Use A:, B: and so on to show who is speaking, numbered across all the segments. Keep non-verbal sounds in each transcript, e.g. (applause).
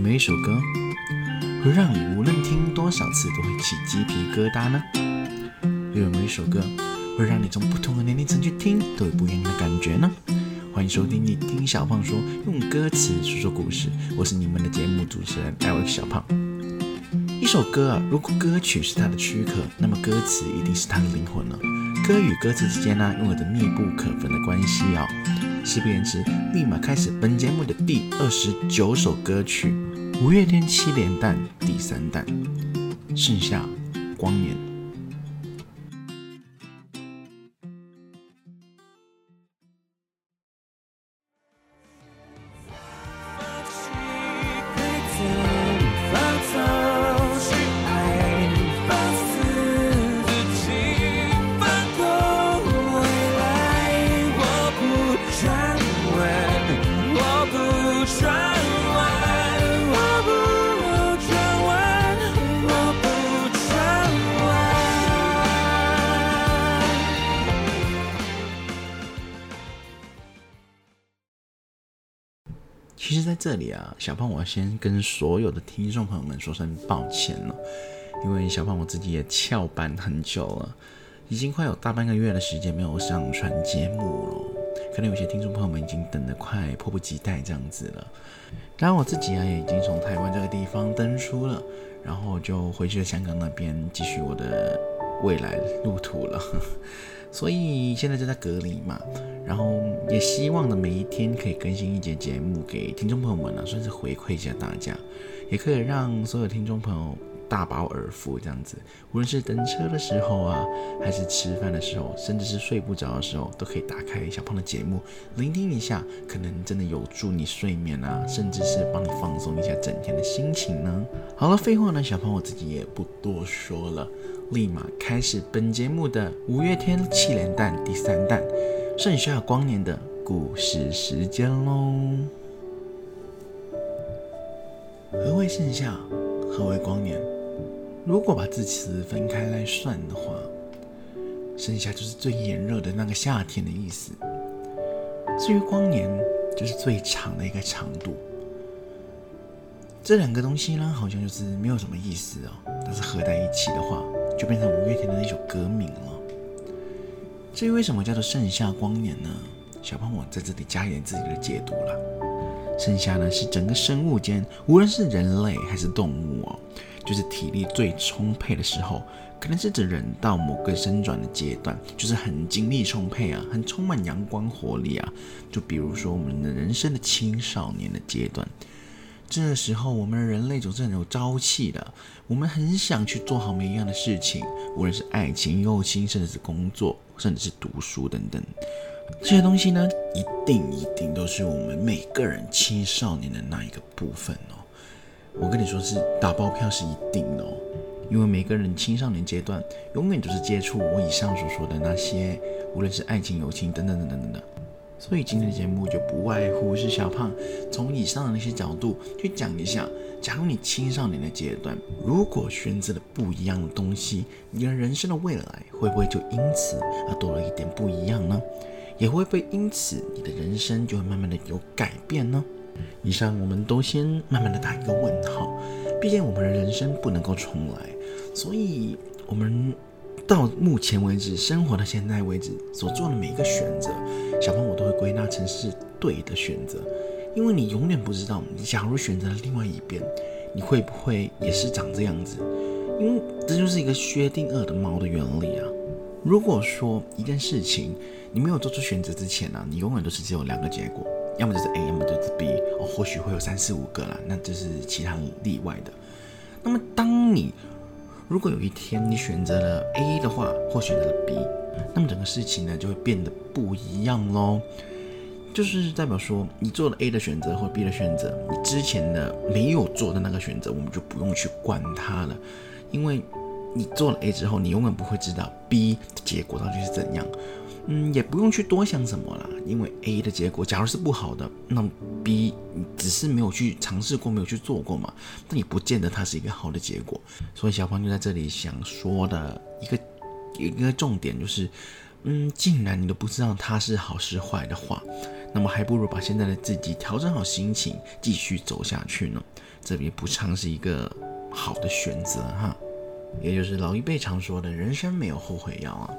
A: 有没有一首歌会让你无论听多少次都会起鸡皮疙瘩呢？又有没有一首歌会让你从不同的年龄层去听都有不一样的感觉呢？欢迎收听你听小胖说，用歌词说说故事。我是你们的节目主持人艾维小胖。一首歌啊，如果歌曲是它的躯壳，那么歌词一定是它的灵魂了。歌与歌词之间呢，拥有着密不可分的关系哦。事不宜迟，立马开始本节目的第二十九首歌曲——五月天七连弹第三弹，盛夏光年。这里啊，小胖，我要先跟所有的听众朋友们说声抱歉了，因为小胖我自己也翘班很久了，已经快有大半个月的时间没有上传节目了，可能有些听众朋友们已经等得快迫不及待这样子了。然后我自己啊，也已经从台湾这个地方登出了，然后就回去了香港那边继续我的未来路途了。所以现在就在隔离嘛，然后也希望呢每一天可以更新一节节目给听众朋友们呢，算是回馈一下大家，也可以让所有听众朋友大饱耳福这样子。无论是等车的时候啊，还是吃饭的时候，甚至是睡不着的时候，都可以打开小胖的节目，聆听一下，可能真的有助你睡眠啊，甚至是帮你放松一下整天的心情呢。好了，废话呢，小胖我自己也不多说了。立马开始本节目的五月天七连弹第三弹，盛夏光年的故事时间喽。何为盛夏？何为光年？如果把字词分开来算的话，盛夏就是最炎热的那个夏天的意思。至于光年，就是最长的一个长度。这两个东西呢，好像就是没有什么意思哦，但是合在一起的话。就变成五月天的那首歌名了。至于为什么叫做盛夏光年呢？小胖我在这里加一点自己的解读了。盛夏呢是整个生物间，无论是人类还是动物哦，就是体力最充沛的时候，可能是指人到某个生长的阶段，就是很精力充沛啊，很充满阳光活力啊。就比如说我们的人生的青少年的阶段。这时候，我们人类总是很有朝气的，我们很想去做好每一样的事情，无论是爱情、友情，甚至是工作，甚至是读书等等，这些东西呢，一定一定都是我们每个人青少年的那一个部分哦。我跟你说是打包票是一定的哦，因为每个人青少年阶段永远都是接触我以上所说的那些，无论是爱情、友情等等等等等等。所以今天的节目就不外乎是小胖从以上的那些角度去讲一下，假如你青少年的阶段如果选择了不一样的东西，你的人生的未来会不会就因此而多了一点不一样呢？也会不会因此你的人生就会慢慢的有改变呢？以上我们都先慢慢的打一个问号，毕竟我们的人生不能够重来，所以我们。到目前为止，生活到现在为止所做的每一个选择，小朋友我都会归纳成是对的选择，因为你永远不知道，你假如选择了另外一边，你会不会也是长这样子？因为这就是一个薛定谔的猫的原理啊。如果说一件事情你没有做出选择之前呢，你永远都是只有两个结果，要么就是 A，要么就是 B，哦，或许会有三四五个啦，那这是其他例外的。那么当你如果有一天你选择了 A 的话，或选择了 B，那么整个事情呢就会变得不一样喽。就是代表说，你做了 A 的选择或 B 的选择，你之前的没有做的那个选择，我们就不用去管它了，因为你做了 A 之后，你永远不会知道 B 的结果到底是怎样。嗯，也不用去多想什么了，因为 A 的结果假如是不好的，那么 B 只是没有去尝试过，没有去做过嘛，那也不见得它是一个好的结果。所以小胖就在这里想说的一个一个重点就是，嗯，既然你都不知道它是好是坏的话，那么还不如把现在的自己调整好心情，继续走下去呢。这也不尝是一个好的选择哈。也就是老一辈常说的人生没有后悔药啊，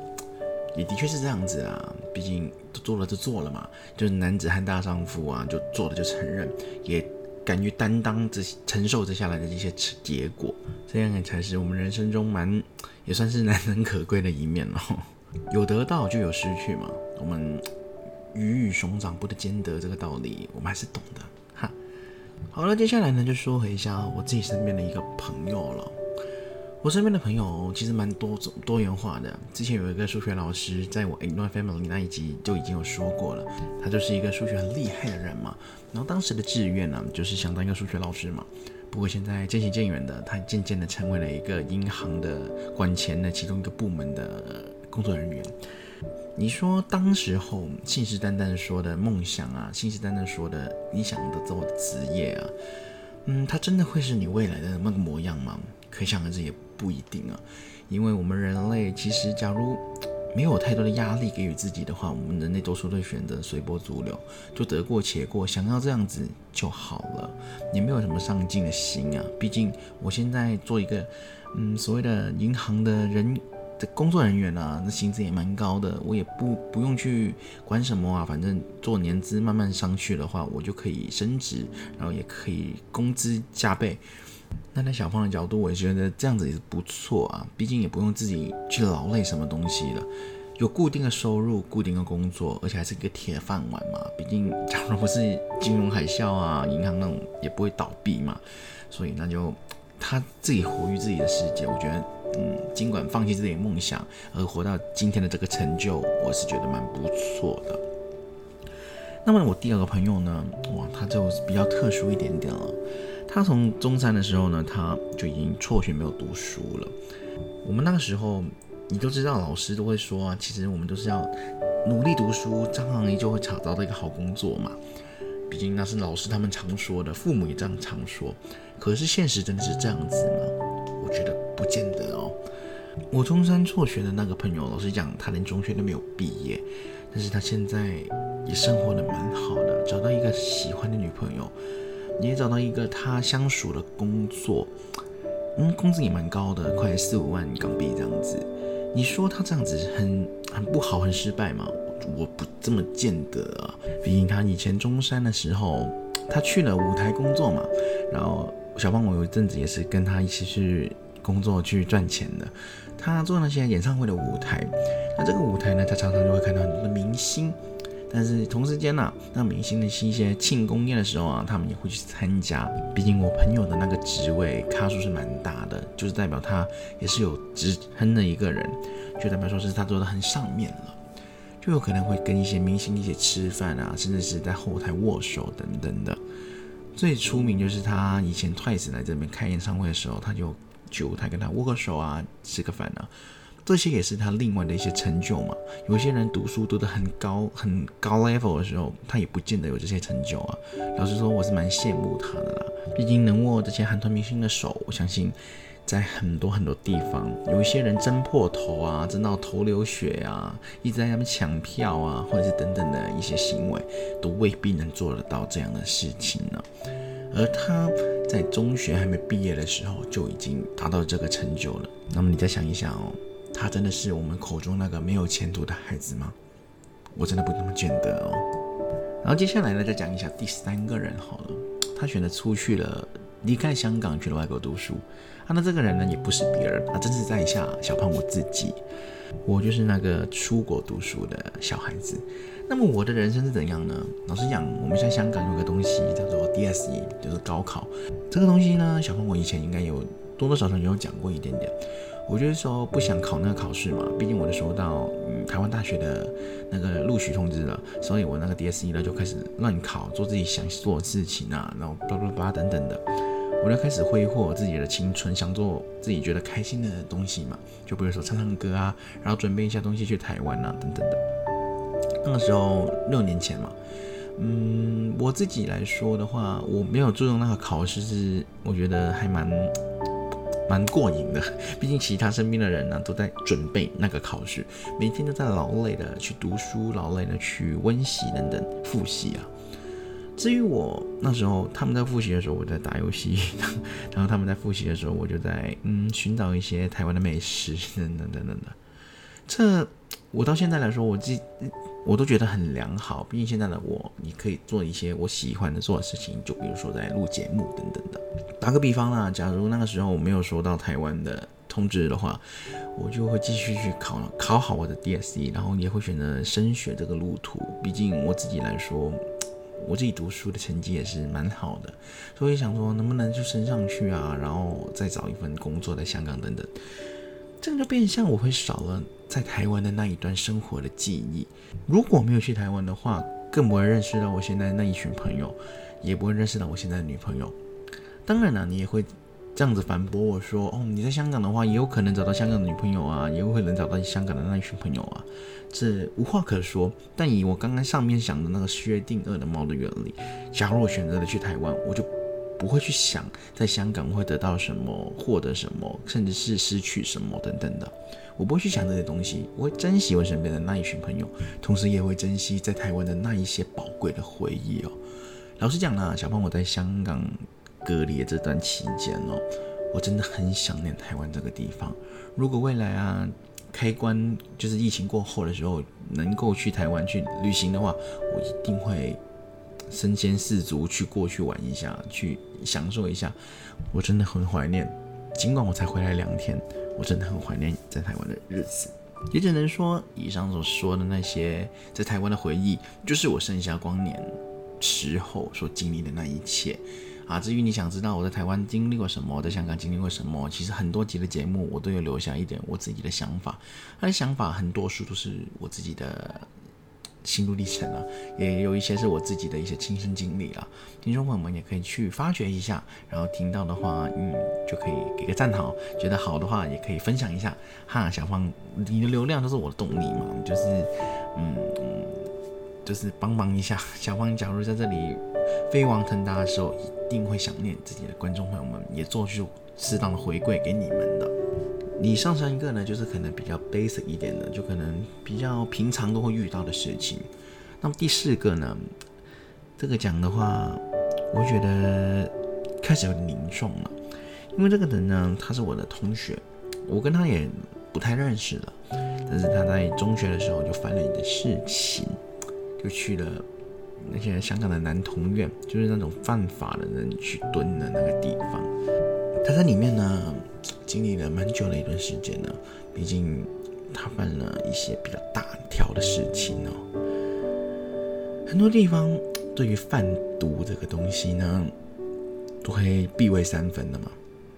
A: 也的确是这样子啊。毕竟做了就做了嘛，就是男子汉大丈夫啊，就做了就承认，也敢于担当这承受这下来的这些结果，这样才是我们人生中蛮也算是难能可贵的一面哦。(laughs) 有得到就有失去嘛，我们鱼与熊掌不得兼得这个道理，我们还是懂的哈。好了，接下来呢就说回一下我自己身边的一个朋友了。我身边的朋友其实蛮多种多元化的。之前有一个数学老师，在我 Ignore Family 那一集就已经有说过了，他就是一个数学很厉害的人嘛。然后当时的志愿呢，就是想当一个数学老师嘛。不过现在渐行渐远的，他渐渐的成为了一个银行的管钱的其中一个部门的。工作人员，你说当时候信誓旦旦说的梦想啊，信誓旦旦说的你想的做的职业啊，嗯，他真的会是你未来的那个模样吗？可想而知也不一定啊，因为我们人类其实假如没有太多的压力给予自己的话，我们人类多数都会选择随波逐流，就得过且过，想要这样子就好了，也没有什么上进的心啊。毕竟我现在做一个嗯所谓的银行的人。工作人员啊，那薪资也蛮高的，我也不不用去管什么啊，反正做年资慢慢上去的话，我就可以升职，然后也可以工资加倍。那在小芳的角度，我也觉得这样子也是不错啊，毕竟也不用自己去劳累什么东西了，有固定的收入、固定的工作，而且还是一个铁饭碗嘛。毕竟假如不是金融海啸啊，银行那种也不会倒闭嘛，所以那就他自己活于自己的世界，我觉得。嗯，尽管放弃自己的梦想而活到今天的这个成就，我是觉得蛮不错的。那么我第二个朋友呢，哇，他就比较特殊一点点了。他从中三的时候呢，他就已经辍学没有读书了。我们那个时候，你都知道，老师都会说啊，其实我们都是要努力读书，张行一就会找到一个好工作嘛。毕竟那是老师他们常说的，父母也这样常说。可是现实真的是这样子吗？我觉得。不见得哦。我中山辍学的那个朋友，老实讲，他连中学都没有毕业，但是他现在也生活的蛮好的，找到一个喜欢的女朋友，也找到一个他相熟的工作，嗯，工资也蛮高的，快四五万港币这样子。你说他这样子很很不好，很失败吗？我不这么见得。毕竟他以前中山的时候，他去了舞台工作嘛，然后小胖我有一阵子也是跟他一起去。工作去赚钱的，他做那些演唱会的舞台，那这个舞台呢，他常常就会看到很多的明星，但是同时间呢，那明星的一些庆功宴的时候啊，他们也会去参加。毕竟我朋友的那个职位卡数是蛮大的，就是代表他也是有职称的一个人，就代表说是他做的很上面了，就有可能会跟一些明星一起吃饭啊，甚至是在后台握手等等的。最出名就是他以前 Twice 来这边开演唱会的时候，他就。就台跟他握个手啊，吃个饭啊，这些也是他另外的一些成就嘛。有些人读书读得很高很高 level 的时候，他也不见得有这些成就啊。老实说，我是蛮羡慕他的啦。毕竟能握这些韩团明星的手，我相信在很多很多地方，有一些人争破头啊，争到头流血啊，一直在那边抢票啊，或者是等等的一些行为，都未必能做得到这样的事情呢。而他在中学还没毕业的时候就已经达到这个成就了。那么你再想一想哦，他真的是我们口中那个没有前途的孩子吗？我真的不那么觉得哦。然后接下来呢，再讲一下第三个人好了，他选择出去了，离开香港去了外国读书。啊，那这个人呢，也不是别人，啊，正是在下小胖我自己。我就是那个出国读书的小孩子。那么我的人生是怎样呢？老实讲，我们在香港有个东西叫做 DSE，就是高考。这个东西呢，小胖我以前应该有多多少少也有讲过一点点。我就是说不想考那个考试嘛，毕竟我的收到嗯台湾大学的那个录取通知了，所以我那个 DSE 呢就开始乱考，做自己想做的事情啊，然后叭叭叭等等的，我就开始挥霍自己的青春，想做自己觉得开心的东西嘛，就比如说唱唱歌啊，然后准备一下东西去台湾啊等等的。那个时候六年前嘛，嗯，我自己来说的话，我没有注重那个考试，是我觉得还蛮蛮过瘾的。(laughs) 毕竟其他身边的人呢都在准备那个考试，每天都在劳累的去读书，劳累的去温习等等复习啊。至于我那时候他们在复习的时候，我在打游戏；(laughs) 然后他们在复习的时候，我就在嗯寻找一些台湾的美食等等等等的。这我到现在来说，我记我都觉得很良好。毕竟现在的我，你可以做一些我喜欢的做的事情，就比如说在录节目等等的。打个比方啦，假如那个时候我没有收到台湾的通知的话，我就会继续去考考好我的 DSE，然后也会选择升学这个路途。毕竟我自己来说，我自己读书的成绩也是蛮好的，所以想说能不能就升上去啊，然后再找一份工作在香港等等。这个就变相我会少了在台湾的那一段生活的记忆。如果没有去台湾的话，更不会认识到我现在那一群朋友，也不会认识到我现在的女朋友。当然了，你也会这样子反驳我说：“哦，你在香港的话，也有可能找到香港的女朋友啊，也有可能找到香港的那一群朋友啊。”这无话可说。但以我刚刚上面想的那个薛定谔的猫的原理，假如我选择了去台湾，我就。不会去想在香港会得到什么，获得什么，甚至是失去什么等等的。我不会去想这些东西，我会珍惜我身边的那一群朋友，同时也会珍惜在台湾的那一些宝贵的回忆哦。老实讲呢，小胖我在香港隔离这段期间哦，我真的很想念台湾这个地方。如果未来啊开关就是疫情过后的时候，能够去台湾去旅行的话，我一定会。身先士卒去过去玩一下，去享受一下，我真的很怀念。尽管我才回来两天，我真的很怀念在台湾的日子。也只能说，以上所说的那些在台湾的回忆，就是我剩下光年时候所经历的那一切啊。至于你想知道我在台湾经历过什么，在香港经历过什么，其实很多集的节目我都有留下一点我自己的想法。他的想法很多数都是我自己的。心路历程了，也有一些是我自己的一些亲身经历啊。听众朋友们也可以去发掘一下，然后听到的话，嗯，就可以给个赞好，觉得好的话也可以分享一下哈。小芳，你的流量就是我的动力嘛，就是，嗯嗯，就是帮忙一下。(laughs) 小芳，假如在这里飞黄腾达的时候，一定会想念自己的观众朋友们，也做出适当的回馈给你们的。你上上一个呢，就是可能比较 basic 一点的，就可能比较平常都会遇到的事情。那么第四个呢，这个讲的话，我觉得开始有凝重了，因为这个人呢，他是我的同学，我跟他也不太认识了，但是他在中学的时候就犯了一件事情，就去了那些香港的男童院，就是那种犯法的人去蹲的那个地方，他在里面呢。经历了蛮久的一段时间呢，毕竟他犯了一些比较大条的事情哦。很多地方对于贩毒这个东西呢，都会避讳三分的嘛。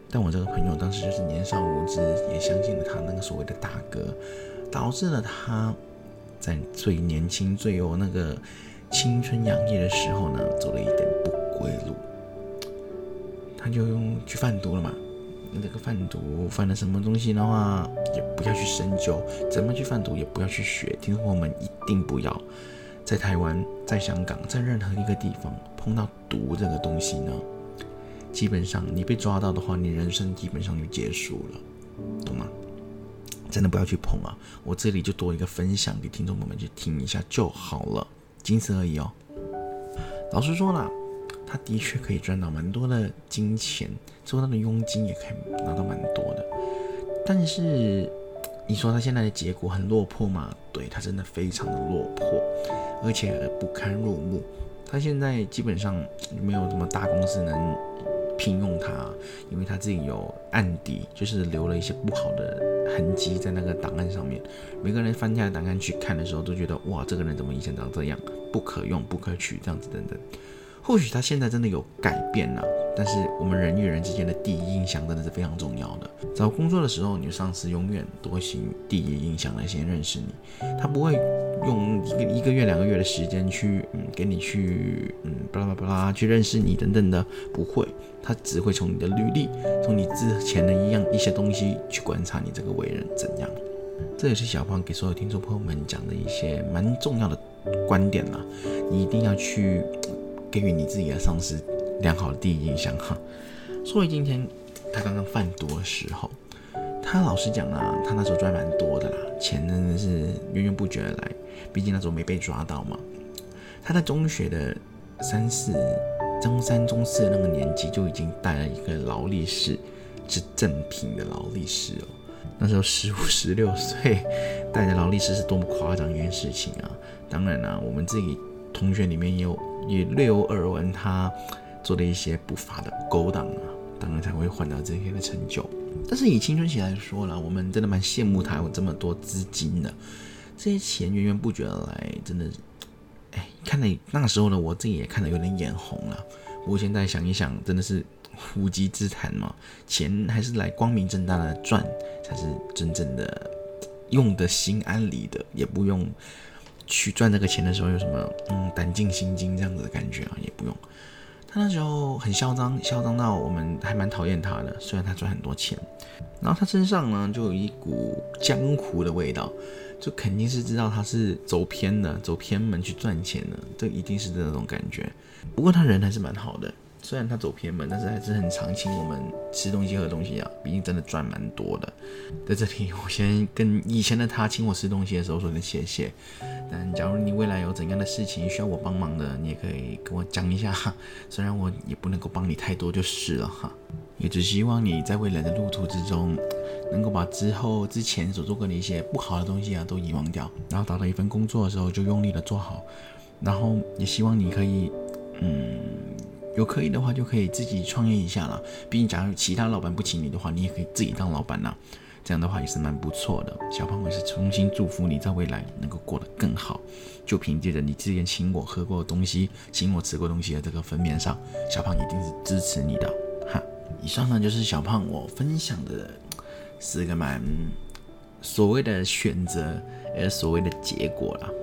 A: 但我这个朋友当时就是年少无知，也相信了他那个所谓的大哥，导致了他在最年轻、最有那个青春洋溢的时候呢，走了一点不归路，他就用去贩毒了嘛。那这个贩毒犯了什么东西的话，也不要去深究；怎么去贩毒，也不要去学。听说我们一定不要在台湾、在香港、在任何一个地方碰到毒这个东西呢。基本上，你被抓到的话，你人生基本上就结束了，懂吗？真的不要去碰啊！我这里就多一个分享给听众朋友们去听一下就好了，仅此而已哦。老实说了。他的确可以赚到蛮多的金钱，做他的佣金也可以拿到蛮多的。但是你说他现在的结果很落魄吗？对他真的非常的落魄，而且不堪入目。他现在基本上没有什么大公司能聘用他，因为他自己有案底，就是留了一些不好的痕迹在那个档案上面。每个人翻下档案去看的时候，都觉得哇，这个人怎么以前长这样，不可用、不可取，这样子等等。或许他现在真的有改变了，但是我们人与人之间的第一印象真的是非常重要的。找工作的时候，你的上司永远都会行第一印象来先认识你，他不会用一个一个月、两个月的时间去嗯给你去嗯巴拉巴拉去认识你等等的，不会，他只会从你的履历，从你之前的一样一些东西去观察你这个为人怎样。这也是小胖给所有听众朋友们讲的一些蛮重要的观点啦，你一定要去。给予你自己的上司良好的第一印象哈。所以今天他刚刚贩毒的时候，他老实讲啊，他那时候赚蛮多的啦，钱真的是源源不绝的来。毕竟那时候没被抓到嘛。他在中学的三四、中三、中四的那个年纪，就已经带了一个劳力士，是正品的劳力士哦。那时候十五、十六岁带着劳力士是多么夸张一件事情啊！当然啦，我们自己同学里面也有也略有耳闻，他做的一些不法的勾当啊，当然才会换到这些的成就。但是以青春期来说了，我们真的蛮羡慕他有这么多资金的，这些钱源源不绝的来，真的，哎，看了那时候呢，我自己也看得有点眼红了。我现在想一想，真的是。无稽之谈嘛，钱还是来光明正大的赚，才是真正的 (tsk) 用的心安理得，也不用去赚这个钱的时候有什么嗯胆尽心惊这样子的感觉啊，也不用。他那时候很嚣张，嚣张到我们还蛮讨厌他的，虽然他赚很多钱，然后他身上呢就有一股江湖的味道，就肯定是知道他是走偏的，走偏门去赚钱的，这一定是这种感觉。不过他人还是蛮好的。虽然他走偏门，但是还是很常请我们吃东西喝东西啊，毕竟真的赚蛮多的。在这里，我先跟以前的他请我吃东西的时候说声谢谢。但假如你未来有怎样的事情需要我帮忙的，你也可以跟我讲一下哈。虽然我也不能够帮你太多就是了哈，(laughs) 也只希望你在未来的路途之中，能够把之后之前所做过的一些不好的东西啊都遗忘掉，然后找到一份工作的时候就用力的做好，然后也希望你可以，嗯。有可以的话，就可以自己创业一下了。毕竟，假如其他老板不请你的话，你也可以自己当老板呐。这样的话也是蛮不错的。小胖也是衷心祝福你在未来能够过得更好。就凭借着你之前请我喝过的东西，请我吃过东西的这个分面上，小胖一定是支持你的哈。以上呢就是小胖我分享的四个蛮所谓的选择，呃，所谓的结果了。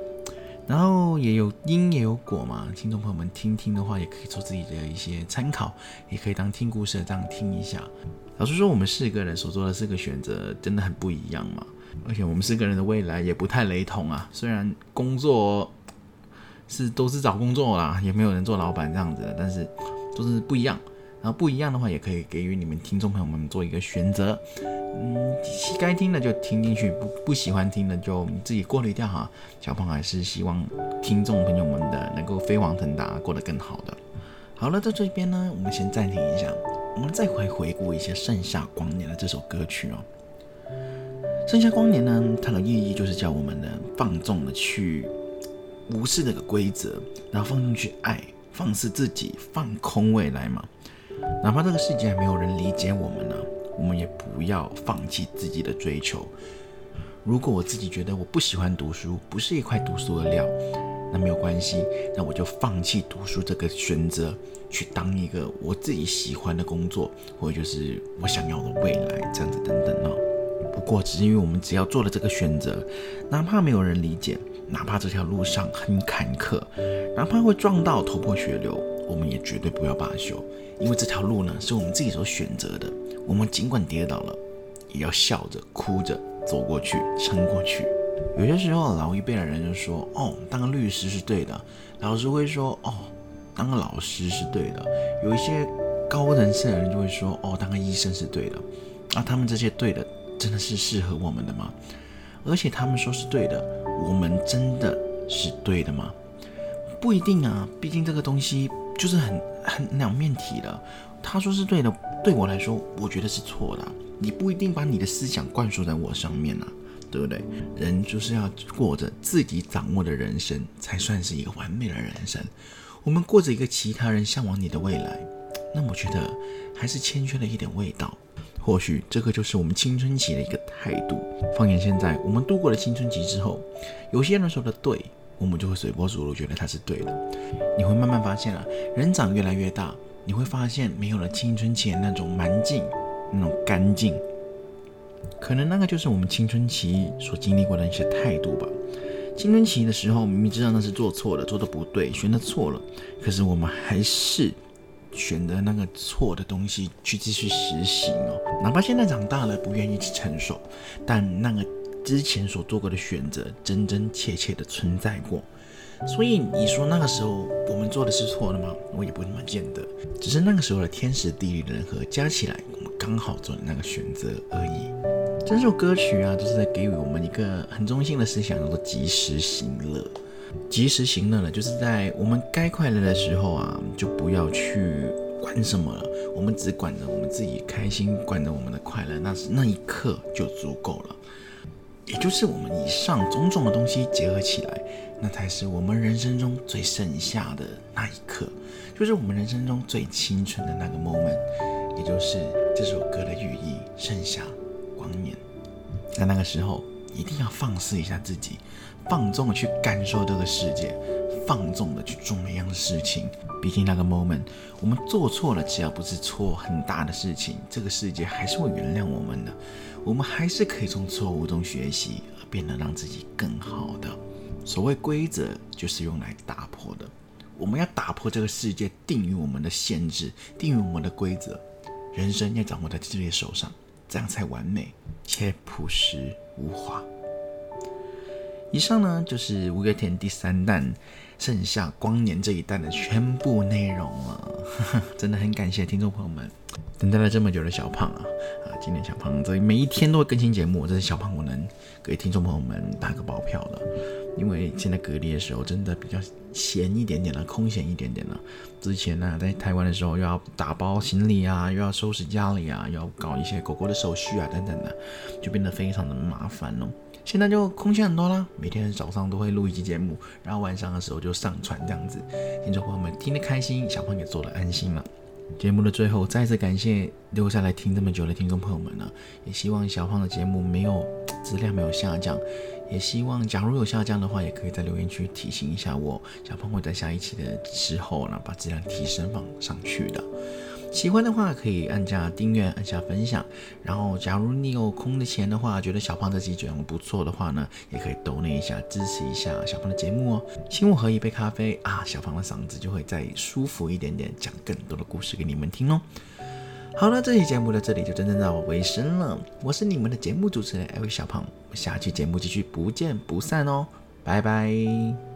A: 然后也有因也有果嘛，听众朋友们听听的话，也可以做自己的一些参考，也可以当听故事的这样听一下。老实说，我们四个人所做的四个选择真的很不一样嘛，而且我们四个人的未来也不太雷同啊。虽然工作是都是找工作啦，也没有人做老板这样子的，但是都是不一样。然后不一样的话，也可以给予你们听众朋友们做一个选择。嗯，该听的就听进去，不不喜欢听的就自己过滤掉哈。小胖还是希望听众朋友们的能够飞黄腾达，过得更好的。好了，在这边呢，我们先暂停一下，我们再回回顾一下《盛夏光年》的这首歌曲哦。《盛夏光年》呢，它的意义就是叫我们呢放纵的去无视这个规则，然后放纵去爱，放肆自己，放空未来嘛。哪怕这个世界还没有人理解我们呢，我们也不要放弃自己的追求。如果我自己觉得我不喜欢读书，不是一块读书的料，那没有关系，那我就放弃读书这个选择，去当一个我自己喜欢的工作，或者就是我想要的未来，这样子等等哦。不过，只是因为我们只要做了这个选择，哪怕没有人理解，哪怕这条路上很坎坷，哪怕会撞到头破血流，我们也绝对不要罢休。因为这条路呢，是我们自己所选择的。我们尽管跌倒了，也要笑着、哭着走过去、撑过去。有些时候，老一辈的人就说：“哦，当个律师是对的。”老师会说：“哦，当个老师是对的。”有一些高人士的人就会说：“哦，当个医生是对的。”啊，他们这些对的，真的是适合我们的吗？而且他们说是对的，我们真的是对的吗？不一定啊，毕竟这个东西。就是很很两面体的，他说是对的，对我来说，我觉得是错的。你不一定把你的思想灌输在我上面啊，对不对？人就是要过着自己掌握的人生，才算是一个完美的人生。我们过着一个其他人向往你的未来，那我觉得还是欠缺了一点味道。或许这个就是我们青春期的一个态度。放眼现在，我们度过了青春期之后，有些人说的对。我们就会随波逐流，觉得他是对的。你会慢慢发现啊，人长越来越大，你会发现没有了青春期那种蛮劲，那种干劲。可能那个就是我们青春期所经历过的一些态度吧。青春期的时候，明明知道那是做错了，做的不对，选的错了，可是我们还是选择那个错的东西去继续实行哦。哪怕现在长大了，不愿意去承受，但那个。之前所做过的选择，真真切切的存在过，所以你说那个时候我们做的是错的吗？我也不那么见得，只是那个时候的天时地利人和加起来，我们刚好做了那个选择而已。这首歌曲啊，都是在给予我们一个很中心的思想，叫做及时行乐。及时行乐呢，就是在我们该快乐的时候啊，就不要去管什么了，我们只管着我们自己开心，管着我们的快乐，那是那一刻就足够了。也就是我们以上种种的东西结合起来，那才是我们人生中最剩下的那一刻，就是我们人生中最青春的那个 moment，也就是这首歌的寓意——盛夏光年。在那个时候，一定要放肆一下自己，放纵的去感受这个世界，放纵的去做每样的事情。毕竟那个 moment，我们做错了，只要不是错很大的事情，这个世界还是会原谅我们的。我们还是可以从错误中学习，而变得让自己更好的。所谓规则，就是用来打破的。我们要打破这个世界定于我们的限制，定于我们的规则。人生要掌握在自己的手上，这样才完美且朴实无华。以上呢，就是五月天第三弹。剩下光年这一弹的全部内容了，(laughs) 真的很感谢听众朋友们等待了这么久的小胖啊啊！今天小胖这每一天都会更新节目，这是小胖我能给听众朋友们打个保票了，因为现在隔离的时候真的比较闲一点点了，空闲一点点了。之前呢，在台湾的时候又要打包行李啊，又要收拾家里啊，又要搞一些狗狗的手续啊等等的，就变得非常的麻烦哦。现在就空闲很多啦，每天早上都会录一期节目，然后晚上的时候就上传这样子。听众朋友们听得开心，小胖也做得安心了。节目的最后，再次感谢留下来听这么久的听众朋友们呢，也希望小胖的节目没有质量没有下降，也希望假如有下降的话，也可以在留言区提醒一下我，小胖会在下一期的时候呢，把质量提升放上去的。喜欢的话可以按下订阅，按下分享。然后，假如你有空的钱的话，觉得小胖这期讲的不错的话呢，也可以抖那一下支持一下小胖的节目哦。请我喝一杯咖啡啊，小胖的嗓子就会再舒服一点点，讲更多的故事给你们听哦。好了，这期节目到这里就真正到我尾声了。我是你们的节目主持人艾薇小胖，下期节目继续不见不散哦，拜拜。